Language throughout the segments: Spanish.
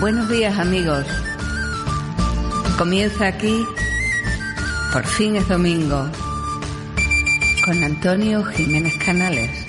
Buenos días amigos. Comienza aquí, por fin es domingo, con Antonio Jiménez Canales.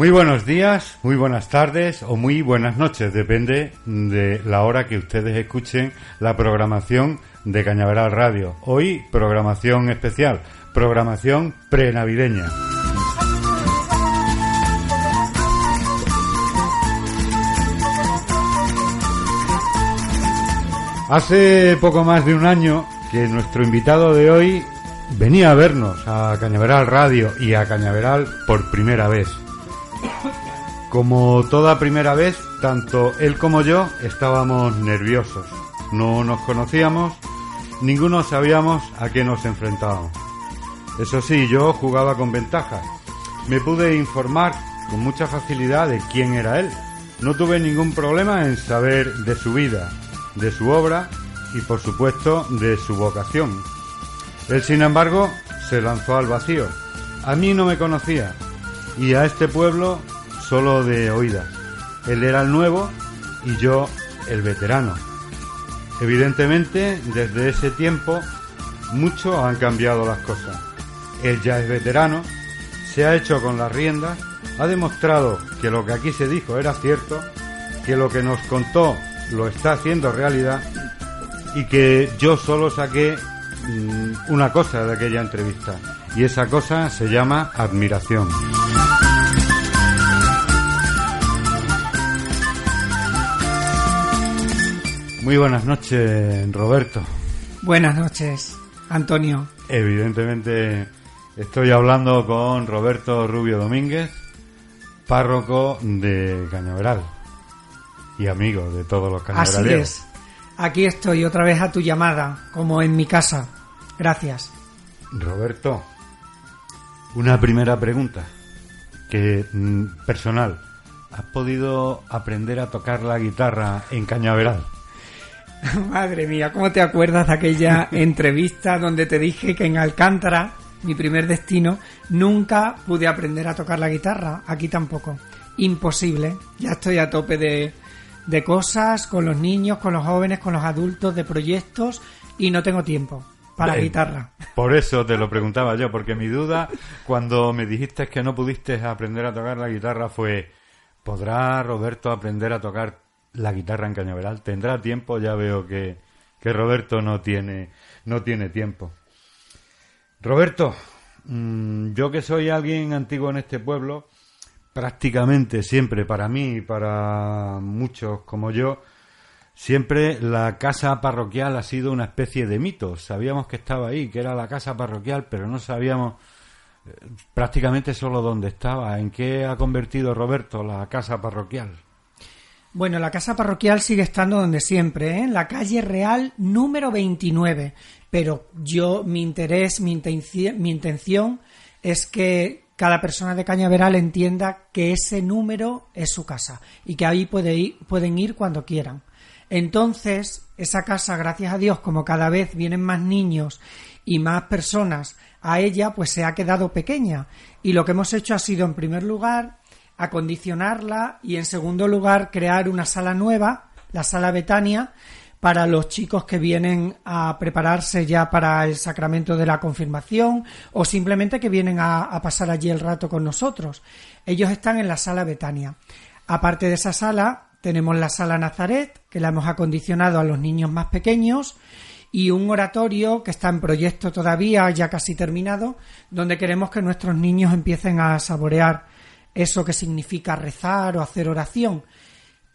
Muy buenos días, muy buenas tardes o muy buenas noches, depende de la hora que ustedes escuchen la programación de Cañaveral Radio. Hoy programación especial, programación prenavideña. Hace poco más de un año que nuestro invitado de hoy venía a vernos a Cañaveral Radio y a Cañaveral por primera vez. Como toda primera vez, tanto él como yo estábamos nerviosos. No nos conocíamos, ninguno sabíamos a qué nos enfrentábamos. Eso sí, yo jugaba con ventaja. Me pude informar con mucha facilidad de quién era él. No tuve ningún problema en saber de su vida, de su obra y por supuesto de su vocación. Él, sin embargo, se lanzó al vacío. A mí no me conocía y a este pueblo solo de oídas. Él era el nuevo y yo el veterano. Evidentemente, desde ese tiempo, mucho han cambiado las cosas. Él ya es veterano, se ha hecho con las riendas, ha demostrado que lo que aquí se dijo era cierto, que lo que nos contó lo está haciendo realidad y que yo solo saqué mm, una cosa de aquella entrevista y esa cosa se llama admiración. Muy buenas noches, Roberto. Buenas noches, Antonio. Evidentemente estoy hablando con Roberto Rubio Domínguez, párroco de Cañaveral y amigo de todos los cañaveraleros. Así es. Aquí estoy otra vez a tu llamada, como en mi casa. Gracias. Roberto, una primera pregunta que mm, personal. ¿Has podido aprender a tocar la guitarra en Cañaveral? Madre mía, ¿cómo te acuerdas de aquella entrevista donde te dije que en Alcántara, mi primer destino, nunca pude aprender a tocar la guitarra? Aquí tampoco. Imposible. Ya estoy a tope de, de cosas con los niños, con los jóvenes, con los adultos, de proyectos y no tengo tiempo para la Eh, guitarra. Por eso te lo preguntaba yo, porque mi duda cuando me dijiste que no pudiste aprender a tocar la guitarra fue, ¿podrá Roberto aprender a tocar la guitarra en Cañaveral? ¿Tendrá tiempo? Ya veo que, que Roberto no tiene, no tiene tiempo. Roberto, mm, yo que soy alguien antiguo en este pueblo, prácticamente siempre para mí y para muchos como yo, Siempre la casa parroquial ha sido una especie de mito. Sabíamos que estaba ahí, que era la casa parroquial, pero no sabíamos eh, prácticamente solo dónde estaba. ¿En qué ha convertido Roberto la casa parroquial? Bueno, la casa parroquial sigue estando donde siempre, ¿eh? en la calle Real número 29. Pero yo, mi interés, mi, mi intención es que cada persona de Cañaveral entienda que ese número es su casa y que ahí puede ir- pueden ir cuando quieran. Entonces, esa casa, gracias a Dios, como cada vez vienen más niños y más personas a ella, pues se ha quedado pequeña. Y lo que hemos hecho ha sido, en primer lugar, acondicionarla y, en segundo lugar, crear una sala nueva, la sala Betania, para los chicos que vienen a prepararse ya para el sacramento de la confirmación o simplemente que vienen a, a pasar allí el rato con nosotros. Ellos están en la sala Betania. Aparte de esa sala, tenemos la sala Nazaret, que la hemos acondicionado a los niños más pequeños, y un oratorio que está en proyecto todavía, ya casi terminado, donde queremos que nuestros niños empiecen a saborear eso que significa rezar o hacer oración.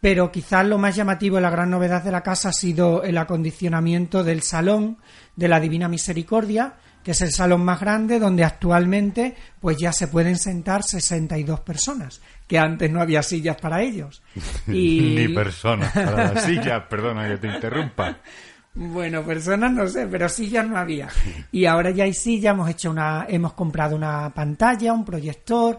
Pero quizás lo más llamativo la gran novedad de la casa ha sido el acondicionamiento del salón de la Divina Misericordia, que es el salón más grande donde actualmente pues ya se pueden sentar 62 personas, que antes no había sillas para ellos. Y... Ni personas para las sillas, perdona que te interrumpa. Bueno, personas no sé, pero sillas no había. Y ahora ya hay sillas, hemos hecho una, hemos comprado una pantalla, un proyector,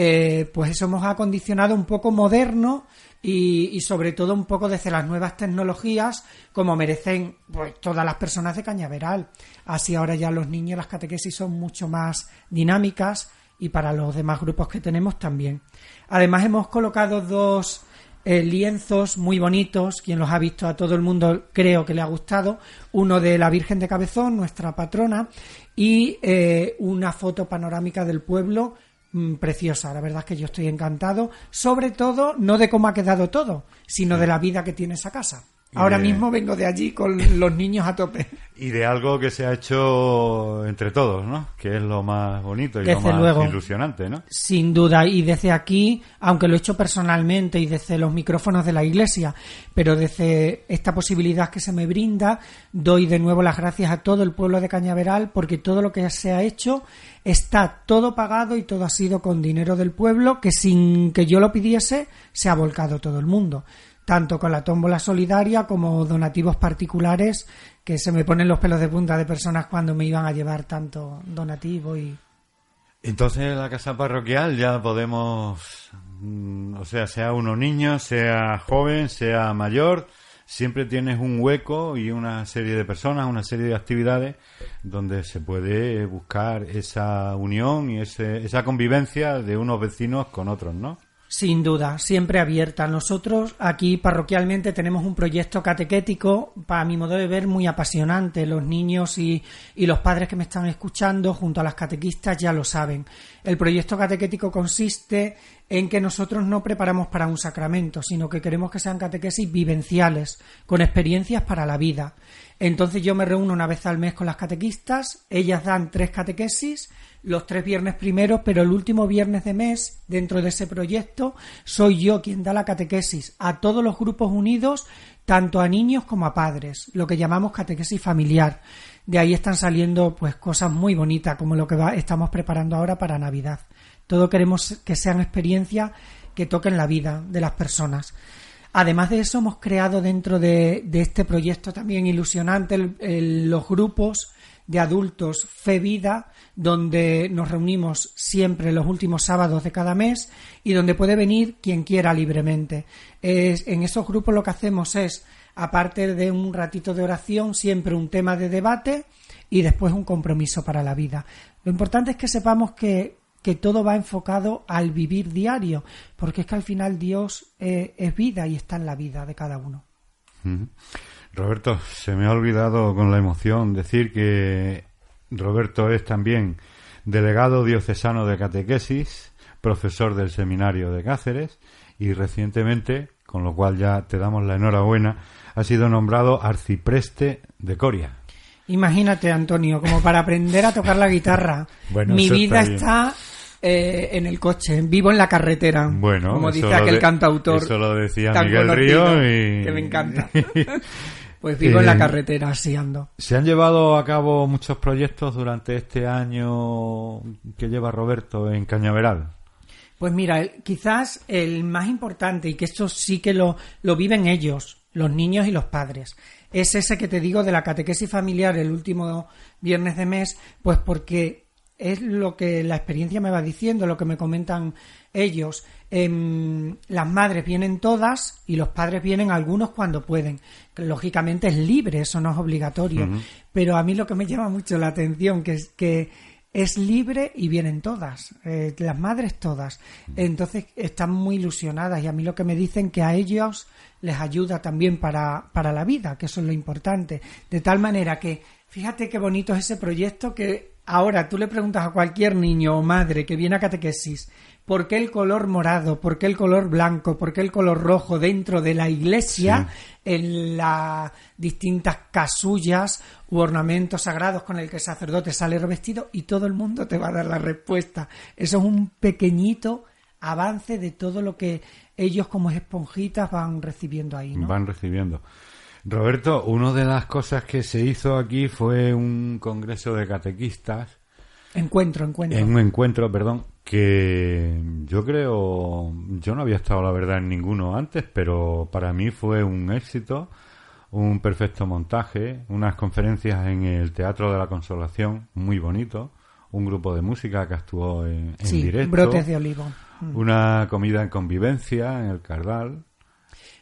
eh, pues eso hemos acondicionado un poco moderno y, sobre todo un poco desde las nuevas tecnologías como merecen pues, todas las personas de Cañaveral. Así ahora ya los niños las catequesis son mucho más dinámicas y para los demás grupos que tenemos también. Además hemos colocado dos eh, lienzos muy bonitos, quien los ha visto a todo el mundo creo que le ha gustado, uno de la Virgen de Cabezón, nuestra patrona, y eh, una foto panorámica del pueblo Mm, preciosa. La verdad es que yo estoy encantado, sobre todo no de cómo ha quedado todo, sino de la vida que tiene esa casa. Ahora mismo vengo de allí con los niños a tope. Y de algo que se ha hecho entre todos, ¿no? Que es lo más bonito y lo más ilusionante, ¿no? Sin duda. Y desde aquí, aunque lo he hecho personalmente y desde los micrófonos de la iglesia, pero desde esta posibilidad que se me brinda, doy de nuevo las gracias a todo el pueblo de Cañaveral porque todo lo que se ha hecho está todo pagado y todo ha sido con dinero del pueblo que sin que yo lo pidiese se ha volcado todo el mundo tanto con la tómbola solidaria como donativos particulares, que se me ponen los pelos de punta de personas cuando me iban a llevar tanto donativo y... Entonces en la casa parroquial ya podemos, mm, o sea, sea uno niño, sea joven, sea mayor, siempre tienes un hueco y una serie de personas, una serie de actividades donde se puede buscar esa unión y ese, esa convivencia de unos vecinos con otros, ¿no? Sin duda, siempre abierta. Nosotros aquí parroquialmente tenemos un proyecto catequético, para mi modo de ver, muy apasionante. Los niños y, y, los padres que me están escuchando, junto a las catequistas, ya lo saben. El proyecto catequético consiste en que nosotros no preparamos para un sacramento, sino que queremos que sean catequesis vivenciales, con experiencias para la vida. Entonces yo me reúno una vez al mes con las catequistas, ellas dan tres catequesis los tres viernes primeros, pero el último viernes de mes, dentro de ese proyecto, soy yo quien da la catequesis a todos los grupos unidos, tanto a niños como a padres, lo que llamamos catequesis familiar. De ahí están saliendo pues cosas muy bonitas, como lo que estamos preparando ahora para Navidad. Todo queremos que sean experiencias que toquen la vida de las personas. Además de eso, hemos creado dentro de, este proyecto también ilusionante los grupos de adultos Fe Vida, donde nos reunimos siempre los últimos sábados de cada mes y donde puede venir quien quiera libremente. en esos grupos lo que hacemos es, aparte de un ratito de oración, siempre un tema de debate y después un compromiso para la vida. Lo importante es que sepamos que, que todo va enfocado al vivir diario, porque es que al final Dios eh, es vida y está en la vida de cada uno. Roberto, se me ha olvidado con la emoción decir que Roberto es también delegado diocesano de catequesis, profesor del seminario de Cáceres y recientemente, con lo cual ya te damos la enhorabuena, ha sido nombrado arcipreste de Coria. Imagínate, Antonio, como para aprender a tocar la guitarra. Mi vida está, eh, en el coche, vivo en la carretera. Bueno, como dice aquel cantautor. Eso lo decía Miguel Río y... Que me encanta. Pues vivo en la carretera, así ando. ¿Se han llevado a cabo muchos proyectos durante este año que lleva Roberto en Cañaveral? Pues mira, quizás el más importante, y que esto sí que lo, lo viven ellos, los niños y los padres, es ese que te digo de la catequesis familiar el último viernes de mes, pues porque es lo que la experiencia me va diciendo, lo que me comentan ellos. Em, las madres vienen todas y los padres vienen algunos cuando pueden. Lógicamente es libre, eso no es obligatorio. Pero a mí lo que me llama mucho la atención que es que es libre y vienen todas, eh, las madres todas. Entonces están muy ilusionadas y a mí lo que me dicen que a ellos les ayuda también para, para la vida, que eso es lo importante. De tal manera que, fíjate qué bonito es ese proyecto que ahora tú le preguntas a cualquier niño o madre que viene a catequesis, ¿por qué el color morado? ¿Por qué el color blanco? ¿Por qué el color rojo dentro de la iglesia? En las distintas casullas u ornamentos sagrados con el que el sacerdote sale revestido y todo el mundo te va a dar la respuesta. Eso es un pequeñito avance de todo lo que ellos como esponjitas van recibiendo ahí, ¿no? Van recibiendo. Roberto, una de las cosas que se hizo aquí fue un congreso de catequistas. Encuentro, encuentro. En un encuentro, perdón, que yo creo, yo no había estado la verdad en ninguno antes, pero para mí fue un éxito, un perfecto montaje, unas conferencias en el Teatro de la Consolación, muy bonito, un grupo de música que actuó en, en sí, directo. brotes de olivo. Una comida en convivencia en el Cardal.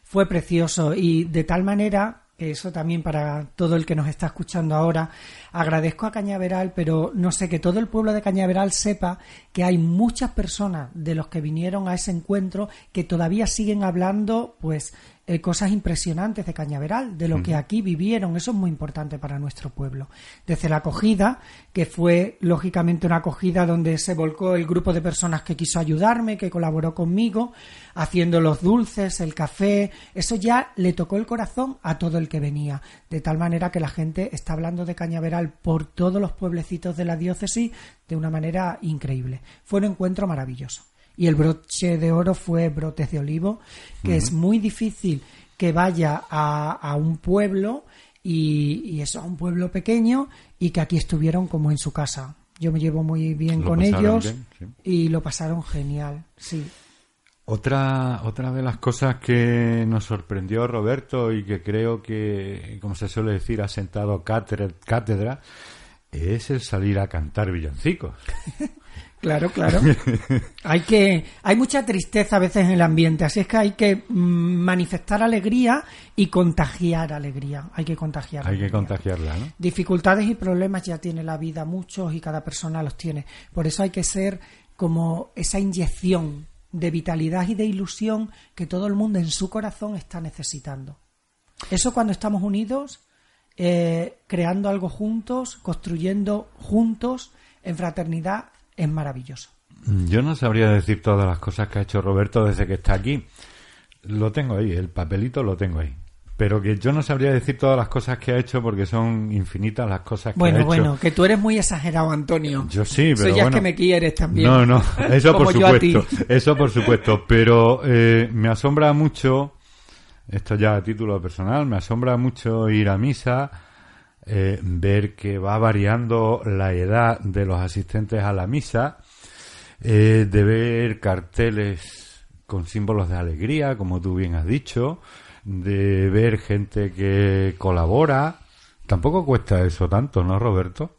Fue precioso y de tal manera eso también para todo el que nos está escuchando ahora. Agradezco a Cañaveral, pero no sé que todo el pueblo de Cañaveral sepa que hay muchas personas de los que vinieron a ese encuentro que todavía siguen hablando, pues, eh, cosas impresionantes de Cañaveral, de lo que aquí vivieron. Eso es muy importante para nuestro pueblo. Desde la acogida, que fue lógicamente una acogida donde se volcó el grupo de personas que quiso ayudarme, que colaboró conmigo, haciendo los dulces, el café. Eso ya le tocó el corazón a todo el que venía. De tal manera que la gente está hablando de Cañaveral por todos los pueblecitos de la diócesis de una manera increíble. Fue un encuentro maravilloso y el broche de oro fue brotes de olivo, que es muy difícil que vaya a, a un pueblo y, y, eso, a un pueblo pequeño y que aquí estuvieron como en su casa. Yo me llevo muy bien Lo con ellos bien, sí. y lo pasaron genial, sí. Otra, otra de las cosas que nos sorprendió Roberto y que creo que, como se suele decir, ha sentado cátedra, cátedra es el salir a cantar villancicos. Claro, claro. hay que, hay mucha tristeza a veces en el ambiente, así es que hay que mm, manifestar alegría y contagiar alegría. Hay que contagiar. Hay que contagiarla, ¿no? Dificultades y problemas ya tiene la vida muchos y cada persona los tiene. Por eso hay que ser como esa inyección de vitalidad y de ilusión que todo el mundo en su corazón está necesitando. Eso cuando estamos unidos, eh, creando algo juntos, construyendo juntos, en fraternidad, es maravilloso. Yo no sabría decir todas las cosas que ha hecho Roberto desde que está aquí. Lo tengo ahí, el papelito lo tengo ahí. Pero que yo no sabría decir todas las cosas que ha hecho porque son infinitas las cosas que Bueno, ha hecho. bueno, que tú eres muy exagerado, Antonio. Yo sí, pero Eso ya bueno. es que me quieres también. No, no, eso por supuesto, eso por supuesto, pero eh, me asombra mucho, esto ya a título personal, me asombra mucho ir a misa, eh, ver que va variando la edad de los asistentes a la misa, eh, de ver carteles con símbolos de alegría, como tú bien has dicho, de ver gente que colabora. Tampoco cuesta eso tanto, ¿no, Roberto?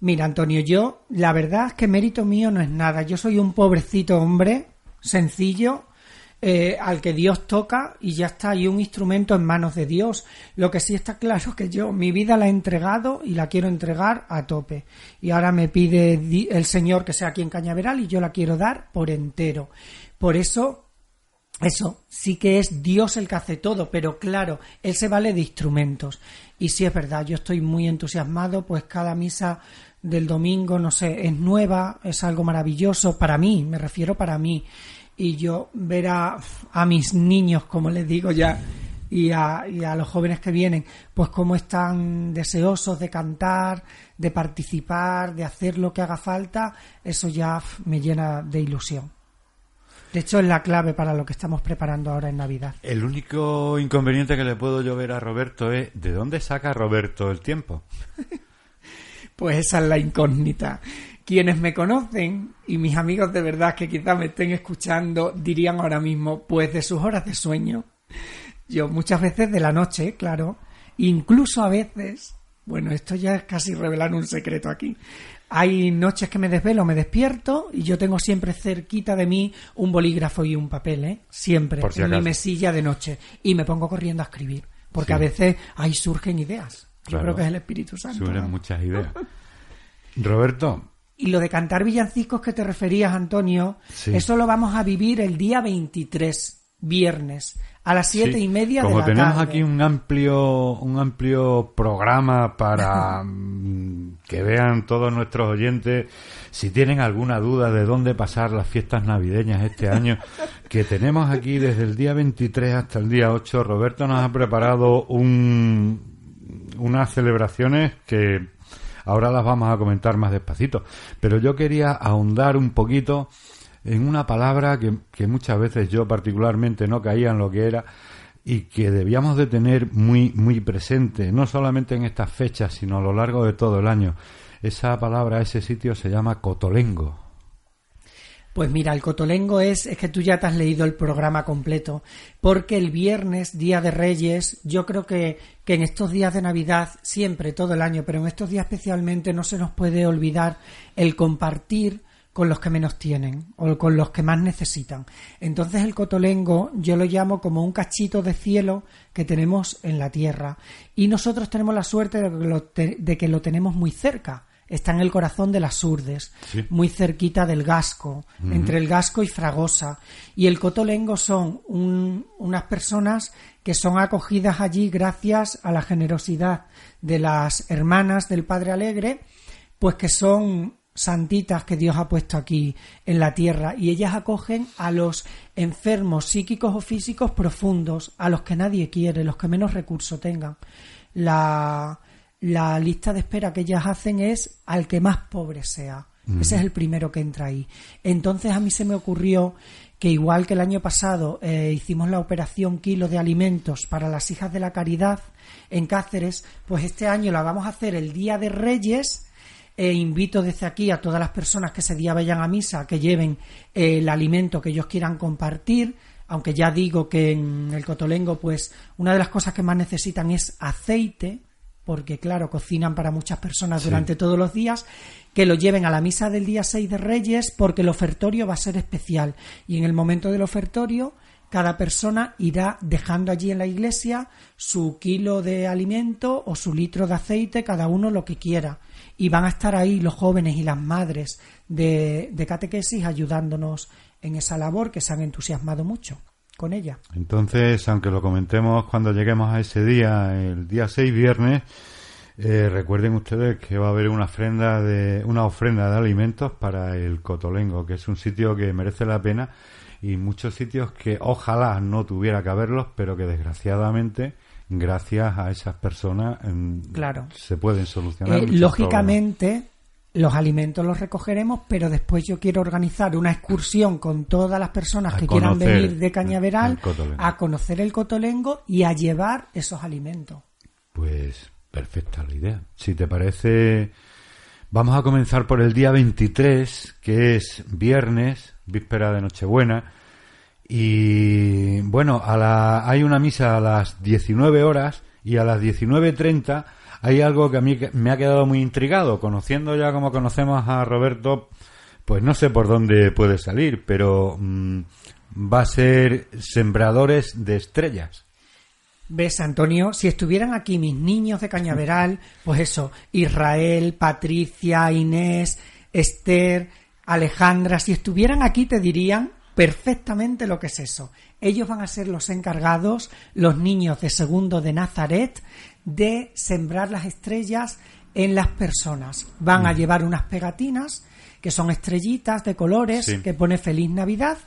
Mira, Antonio, yo, la verdad es que mérito mío no es nada. Yo soy un pobrecito hombre, sencillo, eh, al que Dios toca y ya está, y un instrumento en manos de Dios. Lo que sí está claro es que yo mi vida la he entregado y la quiero entregar a tope. Y ahora me pide el Señor que sea aquí en Cañaveral y yo la quiero dar por entero. Por eso eso, sí que es Dios el que hace todo, pero claro, Él se vale de instrumentos. Y sí es verdad, yo estoy muy entusiasmado, pues cada misa del domingo, no sé, es nueva, es algo maravilloso para mí, me refiero para mí. Y yo ver a, a mis niños, como les digo ya, y a, y a los jóvenes que vienen, pues cómo están deseosos de cantar, de participar, de hacer lo que haga falta, eso ya me llena de ilusión. De hecho, es la clave para lo que estamos preparando ahora en Navidad. El único inconveniente que le puedo yo ver a Roberto es ¿de dónde saca Roberto el tiempo? Pues esa es la incógnita. Quienes me conocen y mis amigos de verdad que quizás me estén escuchando dirían ahora mismo, pues de sus horas de sueño. Yo muchas veces de la noche, claro, incluso a veces, bueno, esto ya es casi revelar un secreto aquí. Hay noches que me desvelo, me despierto y yo tengo siempre cerquita de mí un bolígrafo y un papel, ¿eh? Siempre, Por si en mi mesilla de noche. Y me pongo corriendo a escribir, porque Sí. a veces ahí surgen ideas. Yo creo que es el Espíritu Santo. Suelen ¿no? muchas ideas. Roberto, Y lo de cantar villancicos que te referías, Antonio, Sí. eso lo vamos a vivir el día 23, viernes, a las siete Sí, y media Como de la tenemos tarde. aquí un amplio, un amplio programa para mm, que vean todos nuestros oyentes, si tienen alguna duda de dónde pasar las fiestas navideñas este año, que tenemos aquí desde el día 23 hasta el día 8, Roberto nos ha preparado un, unas celebraciones que ahora las vamos a comentar más despacito. Pero yo quería ahondar un poquito en una palabra que, que muchas veces yo particularmente no caía en lo que era y que debíamos de tener muy muy presente, no solamente en estas fechas, sino a lo largo de todo el año. Esa palabra, ese sitio se llama Cotolengo. Pues mira, el cotolengo es, es que tú ya te has leído el programa completo, porque el viernes, Día de Reyes, yo creo que, que en estos días de Navidad, siempre, todo el año, pero en estos días especialmente, no se nos puede olvidar el compartir con los que menos tienen o con los que más necesitan. Entonces el cotolengo yo lo llamo como un cachito de cielo que tenemos en la tierra y nosotros tenemos la suerte de que lo, de que lo tenemos muy cerca. Está en el corazón de las Urdes, Sí. muy cerquita del Gasco, entre el Gasco y Fragosa. Y el Cotolengo son un- unas personas que son acogidas allí gracias a la generosidad de las hermanas del Padre Alegre, pues que son santitas que Dios ha puesto aquí en la tierra y ellas acogen a los enfermos psíquicos o físicos profundos, a los que nadie quiere, los que menos recursos tengan. La, la lista de espera que ellas hacen es al que más pobre sea. Ese es el primero que entra ahí. Entonces a mí se me ocurrió que igual que el año pasado eh, hicimos la operación Kilo de Alimentos para las hijas de la caridad en Cáceres, pues este año la vamos a hacer el Día de Reyes e invito desde aquí a todas las personas que ese día vayan a misa que lleven eh, el alimento que ellos quieran compartir, aunque ya digo que en el Cotolengo pues una de las cosas que más necesitan es aceite, porque claro, cocinan para muchas personas durante todos los días, que lo lleven a la misa del día 6 de Reyes porque el ofertorio va a ser especial. Y en el momento del ofertorio cada persona irá dejando allí en la iglesia su kilo de alimento o su litro de aceite, cada uno lo que quiera. Y van a estar ahí los jóvenes y las madres de, de catequesis ayudándonos en esa labor que se han entusiasmado mucho con ella. Entonces, aunque lo comentemos cuando lleguemos a ese día, el día 6 viernes, eh, recuerden ustedes que va a haber una ofrenda de una ofrenda de alimentos para el Cotolengo, que es un sitio que merece la pena y muchos sitios que ojalá no tuviera que haberlos, pero que desgraciadamente gracias a esas personas mm, Claro. se pueden solucionar. Eh, lógicamente, los alimentos los recogeremos, pero después yo quiero organizar una excursión con todas las personas A que quieran venir de Cañaveral a conocer el Cotolengo y a llevar esos alimentos. Pues perfecta la idea. Si te parece, vamos a comenzar por el día 23, que es viernes, víspera de Nochebuena. Y bueno, a la, hay una misa a las 19 horas y a las 19.30 hay algo que a mí me ha quedado muy intrigado. Conociendo ya como conocemos a Roberto, pues no sé por dónde puede salir, pero mm, va a ser Sembradores de Estrellas. ¿Ves, Antonio? Si estuvieran aquí mis niños de Cañaveral, pues eso, Israel, Patricia, Inés, Esther, Alejandra, si estuvieran aquí te dirían perfectamente lo que es eso. Ellos van a ser los encargados, los niños de segundo de Nazaret, de sembrar las estrellas en las personas. Van a llevar unas pegatinas que son estrellitas de colores Sí. que pone Feliz Navidad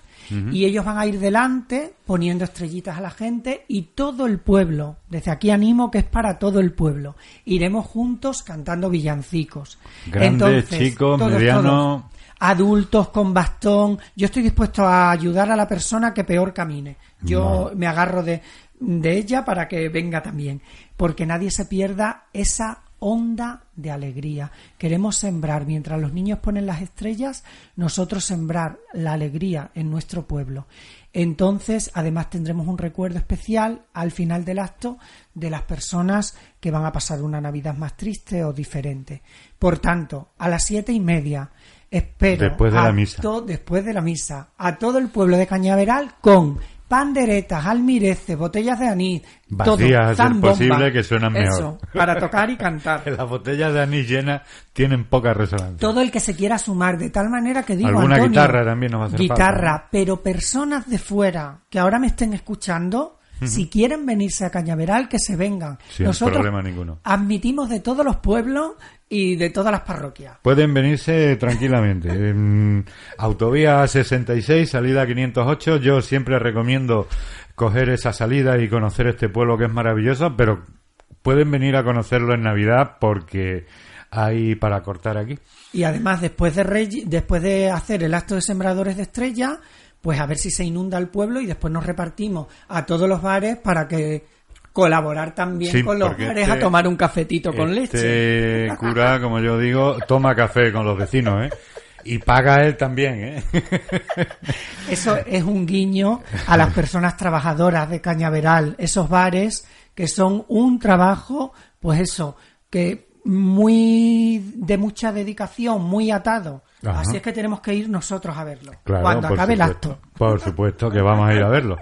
y ellos van a ir delante poniendo estrellitas a la gente y todo el pueblo, desde aquí animo que es para todo el pueblo, iremos juntos cantando villancicos. Grande, chico, mediano. Adultos con bastón, yo estoy dispuesto a ayudar a la persona que peor camine. Yo me agarro de, de ella para que venga también, porque nadie se pierda esa onda de alegría. Queremos sembrar, mientras los niños ponen las estrellas, nosotros sembrar la alegría en nuestro pueblo. Entonces, además tendremos un recuerdo especial al final del acto de las personas que van a pasar una Navidad más triste o diferente. Por tanto, a las siete y media espero Después de la misa. después de la misa a todo el pueblo de Cañaveral con panderetas, almireces, botellas de anís, todo, Vacías, a ser posible, que suenan mejor. Para tocar y cantar. Las botellas de anís llenas tienen poca resonancia. Todo el que se quiera sumar, de tal manera que digo, Alguna Antonio, guitarra también nos va a hacer Guitarra, falta, pero personas de fuera que ahora me estén escuchando, si quieren venirse a Cañaveral, que se vengan. Sin Nosotros problema ninguno. admitimos de todos los pueblos y de todas las parroquias. Pueden venirse tranquilamente. En autovía 66, salida 508. Yo siempre recomiendo coger esa salida y conocer este pueblo que es maravilloso, pero pueden venir a conocerlo en Navidad porque hay para cortar aquí. Y además, después de, Rey- después de hacer el acto de sembradores de estrella, pues a ver si se inunda el pueblo y después nos repartimos a todos los bares para que colaborar también Sí, con los bares este- a tomar un cafetito con leche. Este cura, como yo digo, toma café con los vecinos, ¿eh? Y paga él también, ¿eh? Eso es un guiño a las personas trabajadoras de Cañaveral, esos bares que son un trabajo, pues eso, que muy de mucha dedicación, muy atado. Ajá. Así es que tenemos que ir nosotros a verlo Claro, cuando acabe el acto. Por supuesto que vamos a ir a verlo.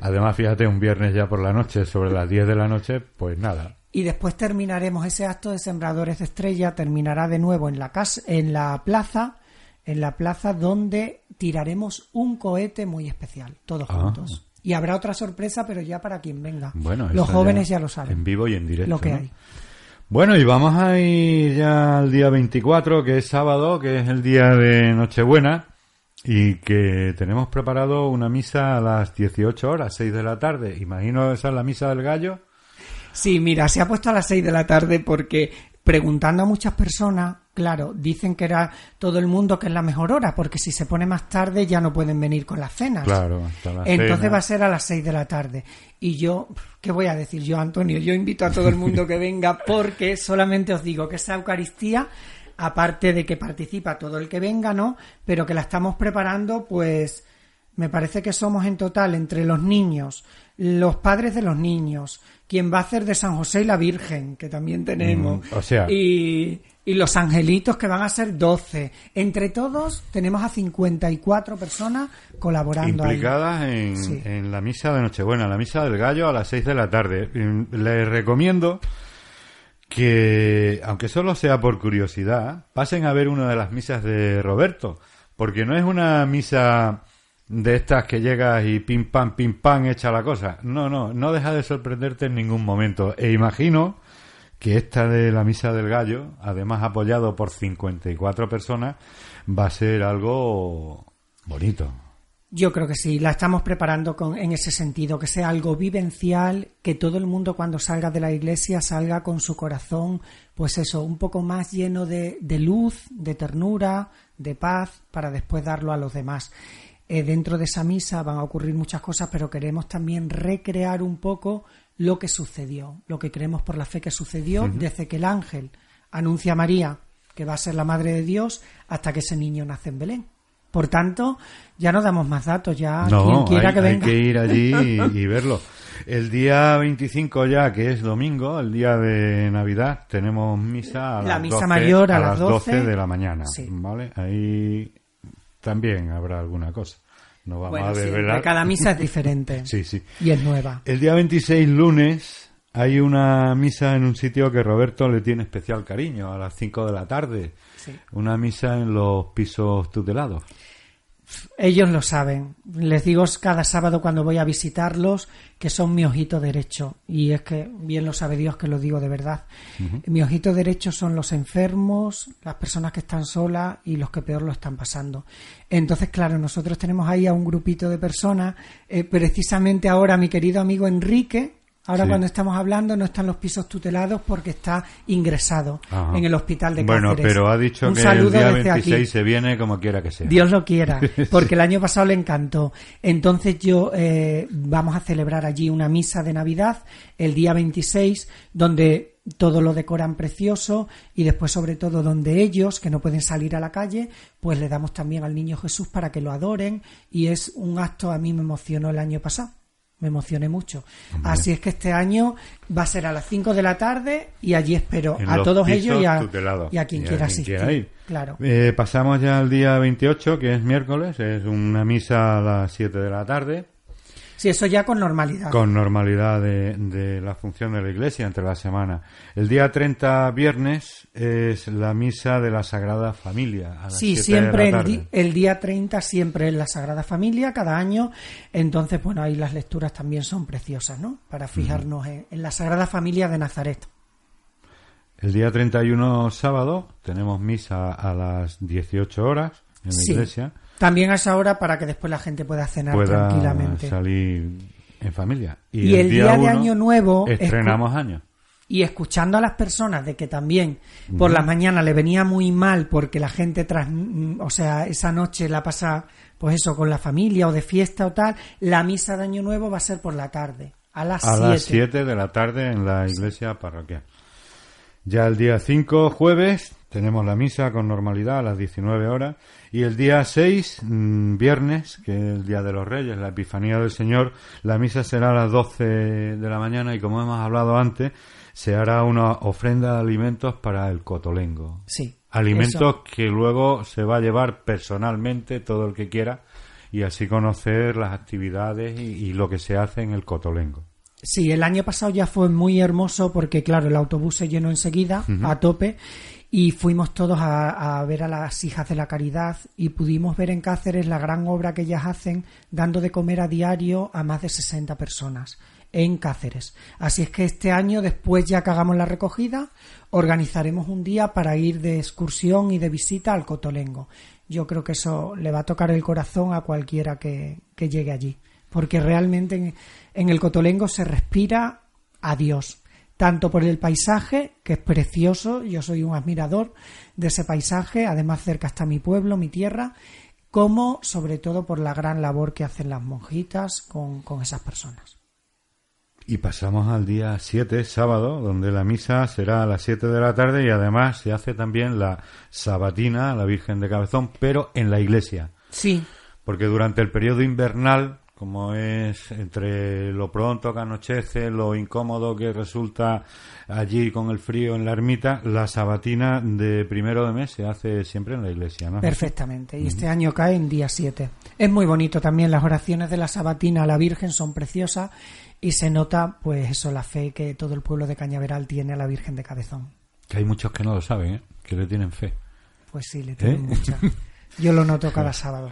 Además, fíjate, un viernes ya por la noche, sobre las 10 de la noche, pues nada. Y después terminaremos ese acto de sembradores de estrella, terminará de nuevo en la casa, en la plaza, en la plaza donde tiraremos un cohete muy especial, todos Ah. juntos. Y habrá otra sorpresa, pero ya para quien venga. Bueno, Los jóvenes ya, lo saben. En vivo y en directo. lo que ¿no? hay. Bueno, y vamos a ir ya al día 24, que es sábado, que es el día de Nochebuena, y que tenemos preparado una misa a las 18 horas, 6 de la tarde. Imagino esa es la misa del gallo. Sí, mira, se ha puesto a las 6 de la tarde porque preguntando a muchas personas, claro, dicen que era todo el mundo que es la mejor hora, porque si se pone más tarde ya no pueden venir con las cenas. Claro, hasta la Entonces cena. va a ser a las 6 de la tarde. Y yo, ¿qué voy a decir yo, Antonio? Yo invito a todo el mundo que venga porque solamente os digo que esa Eucaristía, aparte de que participa todo el que venga, ¿no? Pero que la estamos preparando, pues me parece que somos en total entre los niños, los padres de los niños, quien va a hacer de San José y la Virgen, que también tenemos. Mm, o sea- y, y los angelitos que van a ser 12. Entre todos tenemos a 54 personas colaborando ahí. implicadas en, Sí. en la misa de Nochebuena, la misa del gallo a las 6 de la tarde. Mm, Les recomiendo que, aunque solo sea por curiosidad, pasen a ver una de las misas de Roberto, porque no es una misa de estas que llegas y pim pam, pim pam, echa la cosa. No, no, no deja de sorprenderte en ningún momento. E imagino que esta de la misa del gallo, además apoyado por 54 personas, va a ser algo bonito. Yo creo que sí, la estamos preparando con, en ese sentido, que sea algo vivencial, que todo el mundo cuando salga de la iglesia salga con su corazón, pues eso, un poco más lleno de, de luz, de ternura, de paz, para después darlo a los demás. Eh, dentro de esa misa van a ocurrir muchas cosas, pero queremos también recrear un poco lo que sucedió, lo que creemos por la fe que sucedió desde que el ángel anuncia a María que va a ser la madre de Dios hasta que ese niño nace en Belén. Por tanto, ya no damos más datos, ya quien quiera hay, que hay venga. que ir allí y, y verlo. El día 25 ya, que es domingo, el día de Navidad, tenemos misa a La las misa 12, mayor a a las las 12 12 de la mañana, Sí. ¿vale? Ahí también habrá alguna cosa. No vamos Bueno, a sí, desvelar. cada misa es diferente Sí, sí. y es nueva. El día 26, lunes, hay una misa en un sitio que Roberto le tiene especial cariño, a las 5 de la tarde. Sí. Una misa en los pisos tutelados. Ellos lo saben. Les digo cada sábado cuando voy a visitarlos que son mi ojito derecho. Y es que bien lo sabe Dios que lo digo de verdad. Mi ojito derecho son los enfermos, las personas que están solas y los que peor lo están pasando. Entonces, claro, nosotros tenemos ahí a un grupito de personas. eh, precisamente ahora mi querido amigo Enrique, ahora Sí. cuando estamos hablando, no está en los pisos tutelados porque está ingresado Ajá. en el hospital de Bueno, Cáceres. pero ha dicho Un que el día desde aquí. 26 se viene como quiera que sea. Dios lo quiera, porque el año pasado le encantó. Entonces yo eh, vamos a celebrar allí una misa de Navidad el día 26, donde todo lo decoran precioso y después sobre todo donde ellos, que no pueden salir a la calle, pues le damos también al niño Jesús para que lo adoren y es un acto a mí me emocionó el año pasado. Me emocioné mucho. Así es que este año va a ser a las 5 de la tarde y allí espero En a todos ellos y a, y a quien quiera asistir. Claro. Eh, pasamos ya al día 28, que es miércoles, es una misa a las 7 de la tarde. Sí, eso ya con normalidad. Con normalidad de, de la función de la iglesia entre la semana. El día 30, viernes, es la misa de la Sagrada Familia. A las Sí, 7 siempre de la el, di- tarde. el día 30 siempre es la Sagrada Familia, cada año. Entonces, bueno, ahí las lecturas también son preciosas, ¿no? Para fijarnos en, en la Sagrada Familia de Nazaret. El día 31, sábado, tenemos misa a las 18 horas en la Sí. iglesia. También a esa hora para que después la gente pueda cenar Pueda tranquilamente. salir en familia. Y el día de uno, Año Nuevo, Estrenamos año. Y escuchando a las personas de que también por las mañanas le venía muy mal porque la gente tras, o sea, esa noche la pasa, pues eso, con la familia o de fiesta o tal, la misa de Año Nuevo va a ser por la tarde, a las A 7. las 7 de la tarde en la iglesia parroquial. Ya el día 5, jueves, tenemos la misa con normalidad a las 19 horas. Y el día 6, mm, viernes, que es el Día de los Reyes, la Epifanía del Señor, la misa será a las 12 de la mañana y como hemos hablado antes, se hará una ofrenda de alimentos para el cotolengo. Sí. Alimentos eso. que luego se va a llevar personalmente todo el que quiera y así conocer las actividades y, y lo que se hace en el cotolengo. Sí, el año pasado ya fue muy hermoso porque, claro, el autobús se llenó enseguida, a tope, y fuimos todos a, ver a las hijas de la caridad y pudimos ver en Cáceres la gran obra que ellas hacen dando de comer a diario a más de 60 personas en Cáceres. Así es que este año, después ya que hagamos la recogida, organizaremos un día para ir de excursión y de visita al Cotolengo. Yo creo que eso le va a tocar el corazón a cualquiera que, que llegue allí, porque realmente en, en el Cotolengo se respira a Dios, tanto por el paisaje, que es precioso, yo soy un admirador de ese paisaje, además cerca está mi pueblo, mi tierra, como sobre todo por la gran labor que hacen las monjitas con, con esas personas. Y pasamos al día 7, sábado, donde la misa será a las 7 de la tarde y además se hace también la sabatina a la Virgen de Cabezón, pero en la iglesia. Sí, Porque durante el periodo invernal, como es entre lo pronto que anochece, lo incómodo que resulta allí con el frío en la ermita, la sabatina de primero de mes se hace siempre en la iglesia, ¿no? Perfectamente. Y este año cae en día 7. Es muy bonito también. Las oraciones de la Sabatina a la Virgen son preciosas y se nota, pues eso, la fe que todo el pueblo de Cañaveral tiene a la Virgen de Cabezón. Que hay muchos que no lo saben, ¿eh? Que le tienen fe. Pues sí, le tienen ¿Eh? mucha. Yo lo noto cada sábado.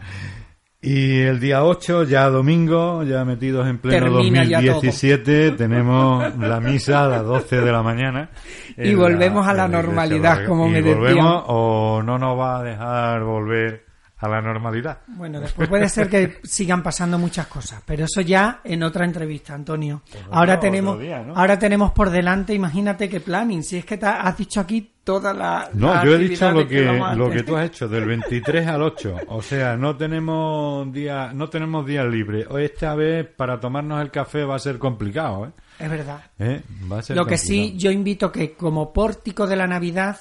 Y el día 8, ya domingo, ya metidos en pleno Termina ya 2017, tenemos la misa a las 12 de la mañana. Y volvemos a la normalidad, como y me decían. volvemos o no nos va a dejar volver a la normalidad. Bueno, después puede ser que sigan pasando muchas cosas, pero eso ya en otra entrevista, Antonio. Ahora otro tenemos, día, ¿no? ahora tenemos por delante, imagínate qué planning. Si es que te has dicho aquí toda la. No, yo he dicho lo que, lo que tú has hecho, del 23 al 8. O sea, no tenemos día, no tenemos días libres. Esta vez para tomarnos el café va a ser complicado, ¿eh? Es verdad. ¿Eh? Va a ser Lo que sí, yo invito que como pórtico de la Navidad,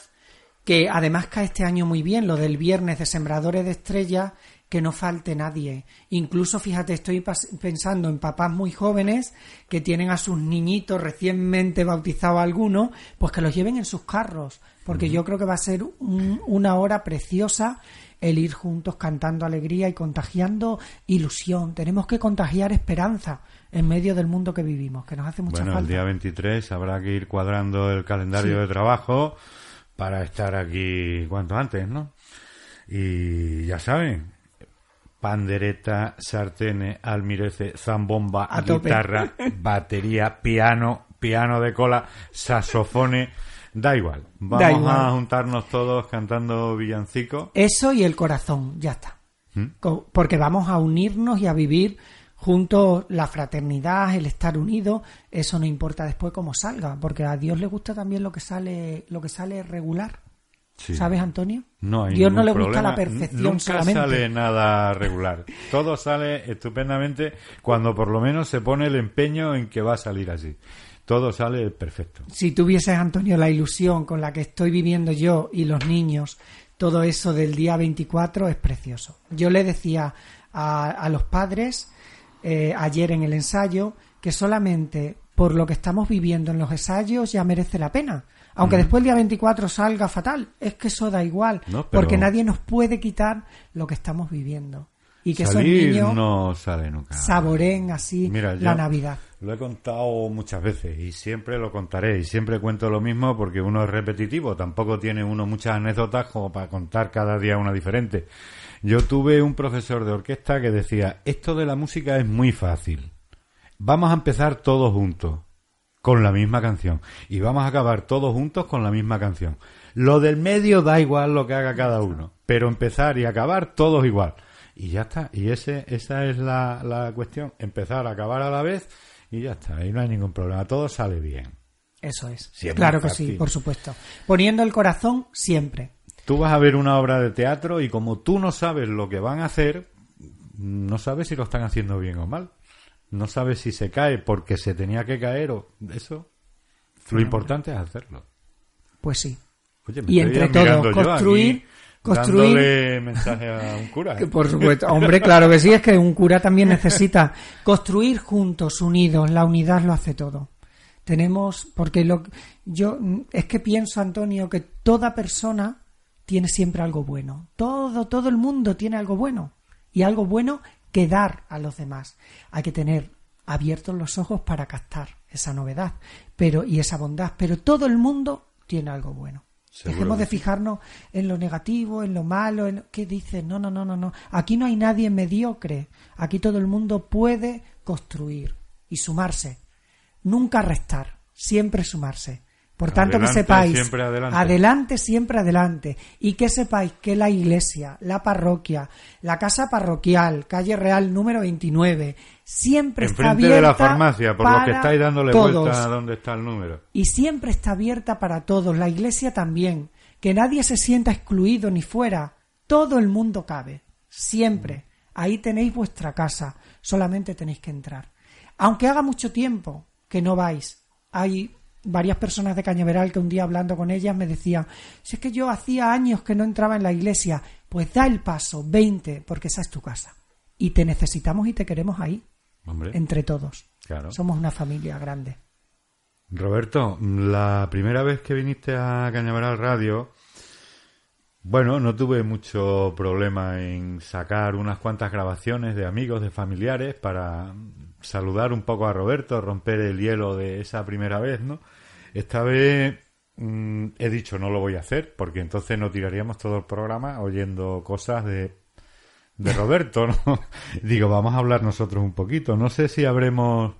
que además cae este año muy bien, lo del viernes de Sembradores de Estrellas, que no falte nadie. Incluso, fíjate, estoy pensando en papás muy jóvenes que tienen a sus niñitos recientemente bautizados algunos, pues que los lleven en sus carros, porque yo creo que va a ser un- una hora preciosa el ir juntos cantando alegría y contagiando ilusión. Tenemos que contagiar esperanza en medio del mundo que vivimos, que nos hace mucha Bueno, el falta. día 23 habrá que ir cuadrando el calendario de trabajo para estar aquí cuanto antes, ¿no? Y ya saben, pandereta, sartenes, almirece, zambomba, A tope. guitarra, batería, piano, piano de cola, saxofones, da igual. Vamos Da igual. a juntarnos todos cantando villancicos. Eso y el corazón, ya está. ¿Mm? Porque vamos a unirnos y a vivir juntos la fraternidad, el estar unidos, eso no importa después cómo salga, porque a Dios le gusta también lo que sale, lo que sale regular. Sí. ¿Sabes, Antonio? No hay Dios no le gusta la perfección Nunca solamente. sale nada regular. Todo sale estupendamente cuando por lo menos se pone el empeño en que va a salir así. Todo sale perfecto. Si tuvieses, Antonio, la ilusión con la que estoy viviendo yo y los niños, todo eso del día 24 es precioso. Yo le decía a, a los padres eh, ayer en el ensayo que solamente por lo que estamos viviendo en los ensayos ya merece la pena. Aunque después el día 24 salga fatal, es que eso da igual, No, pero- porque nadie nos puede quitar lo que estamos viviendo. Y que esos Salir niños no sale nunca. saboreen así Mira, la Navidad. Lo he contado muchas veces y siempre lo contaré y siempre cuento lo mismo porque uno es repetitivo, tampoco tiene uno muchas anécdotas como para contar cada día una diferente. Yo tuve un profesor de orquesta que decía, esto de la música es muy fácil. Vamos a empezar todos juntos con la misma canción y vamos a acabar todos juntos con la misma canción. Lo del medio da igual lo que haga cada uno, pero empezar y acabar todos igual. Y ya está, y ese, esa es la, la cuestión, empezar a acabar a la vez y ya está, ahí no hay ningún problema, todo sale bien. Eso es. Es claro que sí, por supuesto. Poniendo el corazón siempre. Tú vas a ver una obra de teatro y como tú no sabes lo que van a hacer, no sabes si lo están haciendo bien o mal. No sabes si se cae porque se tenía que caer o eso. Lo importante es hacerlo. Pues sí. Oye, me Y entre todos, construir- construir- dándole mensaje a un cura. ¿eh? Que por supuesto, hombre, claro que sí, es que un cura también necesita construir juntos, unidos, la unidad lo hace todo. Tenemos, porque lo, yo es que pienso, Antonio, que toda persona tiene siempre algo bueno. Todo, todo el mundo tiene algo bueno. Y algo bueno que dar a los demás. Hay que tener abiertos los ojos para captar esa novedad pero y esa bondad. Pero todo el mundo tiene algo bueno. Dejemos de fijarnos en lo negativo, en lo malo, en lo- ¿qué dices? No, no, no, no, no. Aquí no hay nadie mediocre. Aquí todo el mundo puede construir y sumarse. Nunca restar, siempre sumarse. Por tanto, que Adelante, sepáis, siempre adelante. adelante, siempre adelante. Y que sepáis que la iglesia, la parroquia, la casa parroquial, calle Real número 29, siempre está abierta de la farmacia, por lo que estáis dándole todos vuelta a dónde está el número. y siempre está abierta para todos, la iglesia también, que nadie se sienta excluido ni fuera, todo el mundo cabe, siempre. Ahí tenéis vuestra casa, solamente tenéis que entrar. Aunque haga mucho tiempo que no vais, hay varias personas de Cañaveral que un día hablando con ellas me decían, si es que yo hacía años que no entraba en la iglesia, pues da el paso, 20, porque esa es tu casa. Y te necesitamos y te queremos ahí, Hombre, entre todos. claro. Somos una familia grande. Roberto, la primera vez que viniste a Cañaveral Radio, bueno, no tuve mucho problema en sacar unas cuantas grabaciones de amigos, de familiares, para saludar un poco a Roberto, romper el hielo de esa primera vez, ¿no? Esta vez mm, he dicho no lo voy a hacer, porque entonces no tiraríamos todo el programa oyendo cosas de, de Roberto, ¿no? Digo, vamos a hablar nosotros un poquito. No sé si habremos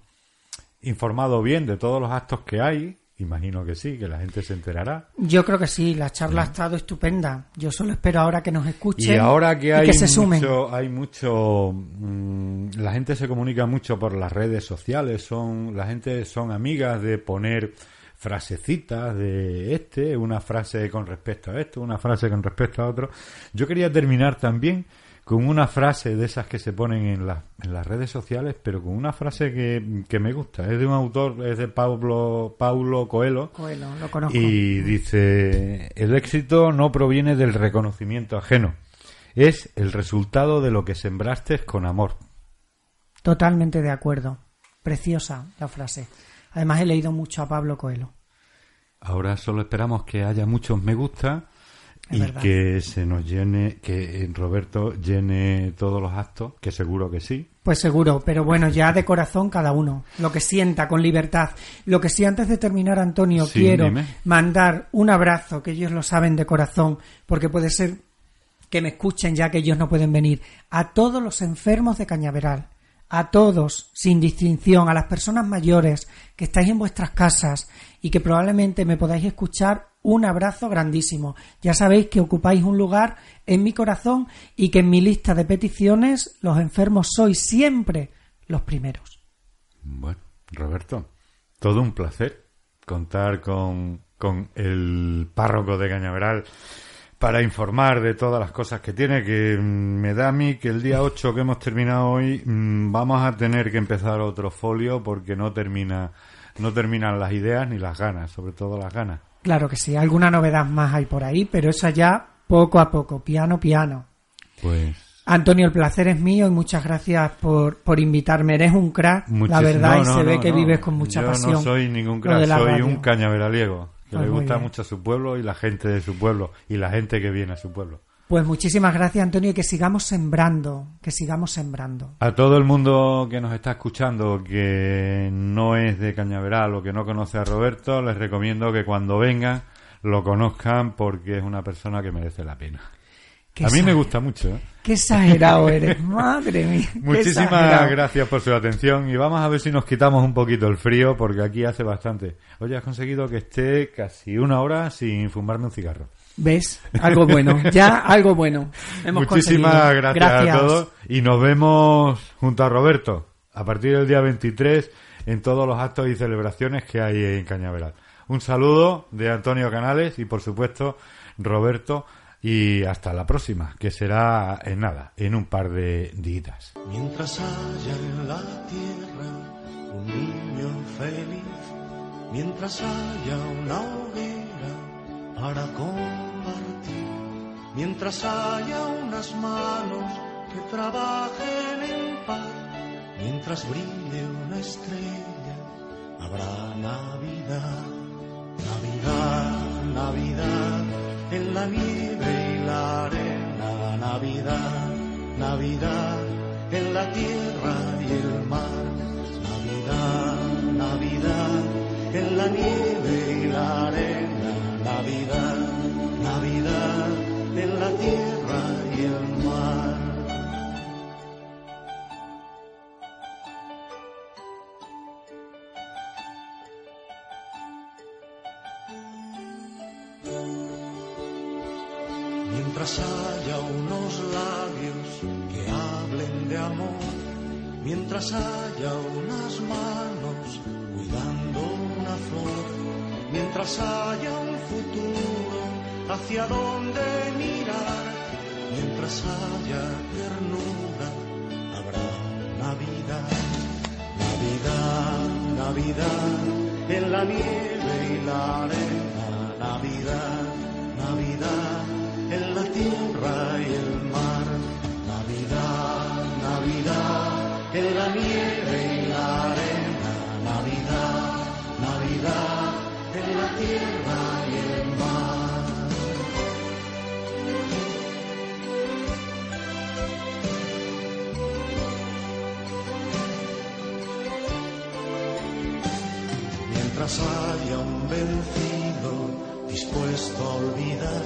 informado bien de todos los actos que hay. Imagino que sí, que la gente se enterará. Yo creo que sí, la charla ha estado estupenda. Yo solo espero ahora que nos escuchen Y ahora que y hay que se sumen. mucho, hay mucho, mm, la gente se comunica mucho por las redes sociales, son, la gente son amigas de poner frasecitas de este, una frase con respecto a esto, una frase con respecto a otro. Yo quería terminar también con una frase de esas que se ponen en, las en las redes sociales, pero con una frase que, que me gusta. Es de un autor, es de Pablo, Paulo Coelho. Coelho, lo conozco. Y dice, el éxito no proviene del reconocimiento ajeno, es el resultado de lo que sembraste con amor. Totalmente de acuerdo. Preciosa la frase. Además he leído mucho a Pablo Coelho. Ahora solo esperamos que haya muchos me gusta y verdad. que se nos llene, que eh, Roberto llene todos los actos, que seguro que sí. Pues seguro, pero bueno, ya de corazón cada uno. Lo que sienta, con libertad. Lo que sí, antes de terminar, Antonio, Sí, quiero dime. mandar un abrazo, que ellos lo saben de corazón, porque puede ser que me escuchen ya que ellos no pueden venir, a todos los enfermos de Cañaveral, a todos, sin distinción, a las personas mayores que estáis en vuestras casas y que probablemente me podáis escuchar, un abrazo grandísimo. Ya sabéis que ocupáis un lugar en mi corazón y que en mi lista de peticiones los enfermos sois siempre los primeros. Bueno, Roberto, todo un placer contar con, con el párroco de Cañaveral para informar de todas las cosas que tiene, que me da a mí que el día 8 que hemos terminado hoy mm, vamos a tener que empezar otro folio porque no termina no terminan las ideas ni las ganas, sobre todo las ganas. Claro que sí, alguna novedad más hay por ahí, pero esa ya poco a poco, piano, piano. Pues Antonio, el placer es mío y muchas gracias por, por invitarme. Eres un crack, la verdad, no, y no, se ve que vives con mucha Yo pasión. no soy ningún crack, soy radio. un cañaveraliego que Pues le gusta mucho su pueblo y la gente de su pueblo y la gente que viene a su pueblo. Pues muchísimas gracias, Antonio, y que sigamos sembrando, que sigamos sembrando. A todo el mundo que nos está escuchando, que no es de Cañaveral o que no conoce a Roberto, les recomiendo que cuando vengan lo conozcan porque es una persona que merece la pena. Qué a mí me gusta mucho. ¿eh? Qué exagerado eres, madre mía. Muchísimas gracias por su atención y vamos a ver si nos quitamos un poquito el frío porque aquí hace bastante. Oye, has conseguido que esté casi una hora sin fumarme un cigarro. ¿Ves? Algo bueno, ya algo bueno. Hemos Muchísimas gracias, a todos y nos vemos junto a Roberto a partir del día 23 en todos los actos y celebraciones que hay en Cañaveral. Un saludo de Antonio Canales y por supuesto Roberto y hasta la próxima, que será en nada, en un par de días. Mientras haya en la tierra un niño feliz, mientras haya una hoguera para compartir, mientras haya unas manos que trabajen en paz, mientras brille una estrella, habrá Navidad, Navidad, Navidad, en la nieve y la arena, Navidad, Navidad, en la tierra y el mar, Navidad, Navidad, en la nieve y la arena, Navidad, Navidad, en la tierra y el mar. Mientras haya unos labios que hablen de amor, mientras haya unas manos cuidando una flor, mientras haya un futuro hacia donde mirar, mientras haya ternura, habrá Navidad, Navidad, Navidad, en la nieve y la arena, Navidad, Navidad, en la tierra y el mar, Mientras haya un vencido dispuesto a olvidar,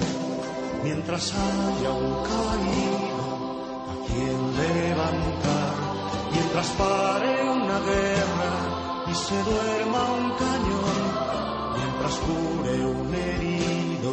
mientras haya un caído a quien levantar, mientras pare una guerra y se duerma un cañón, mientras cure un herido,